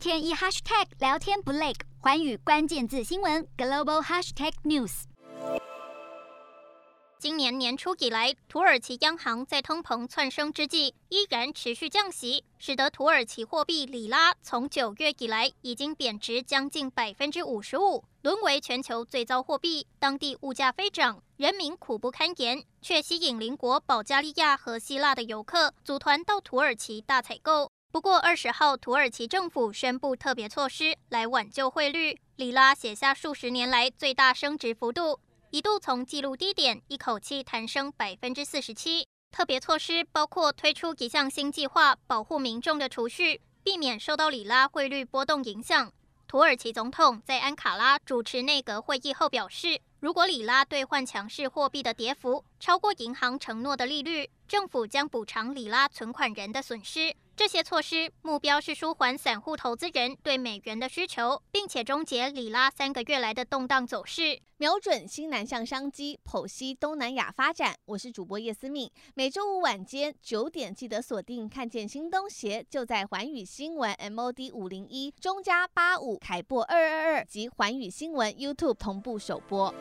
天一 hashtag 聊天不累，寰宇关键字新闻 global hashtag news。今年年初以来，土耳其央行在通膨窜升之际，依然持续降息，使得土耳其货币里拉从九月以来已经贬值将近百分之五十五，沦为全球最糟货币。当地物价飞涨，人民苦不堪言，却吸引邻国保加利亚和希腊的游客组团到土耳其大采购。不过二十号，土耳其政府宣布特别措施来挽救汇率，里拉写下数十年来最大升值幅度。一度从纪录低点一口气弹升百分之四十七。特别措施包括推出一项新计划，保护民众的储蓄，避免受到里拉汇率波动影响。土耳其总统在安卡拉主持内阁会议后表示，如果里拉兑换强势货币的跌幅超过银行承诺的利率，政府将补偿里拉存款人的损失。这些措施目标是舒缓散户投资人对美元的需求，并且终结里拉三个月来的动荡走势，瞄准新南向商机，剖析东南亚发展。我是主播叶思敏，每周五晚间九点记得锁定，看见新东协就在环宇新闻 MOD 五零一中加八五凯擘二二二及环宇新闻 YouTube 同步首播。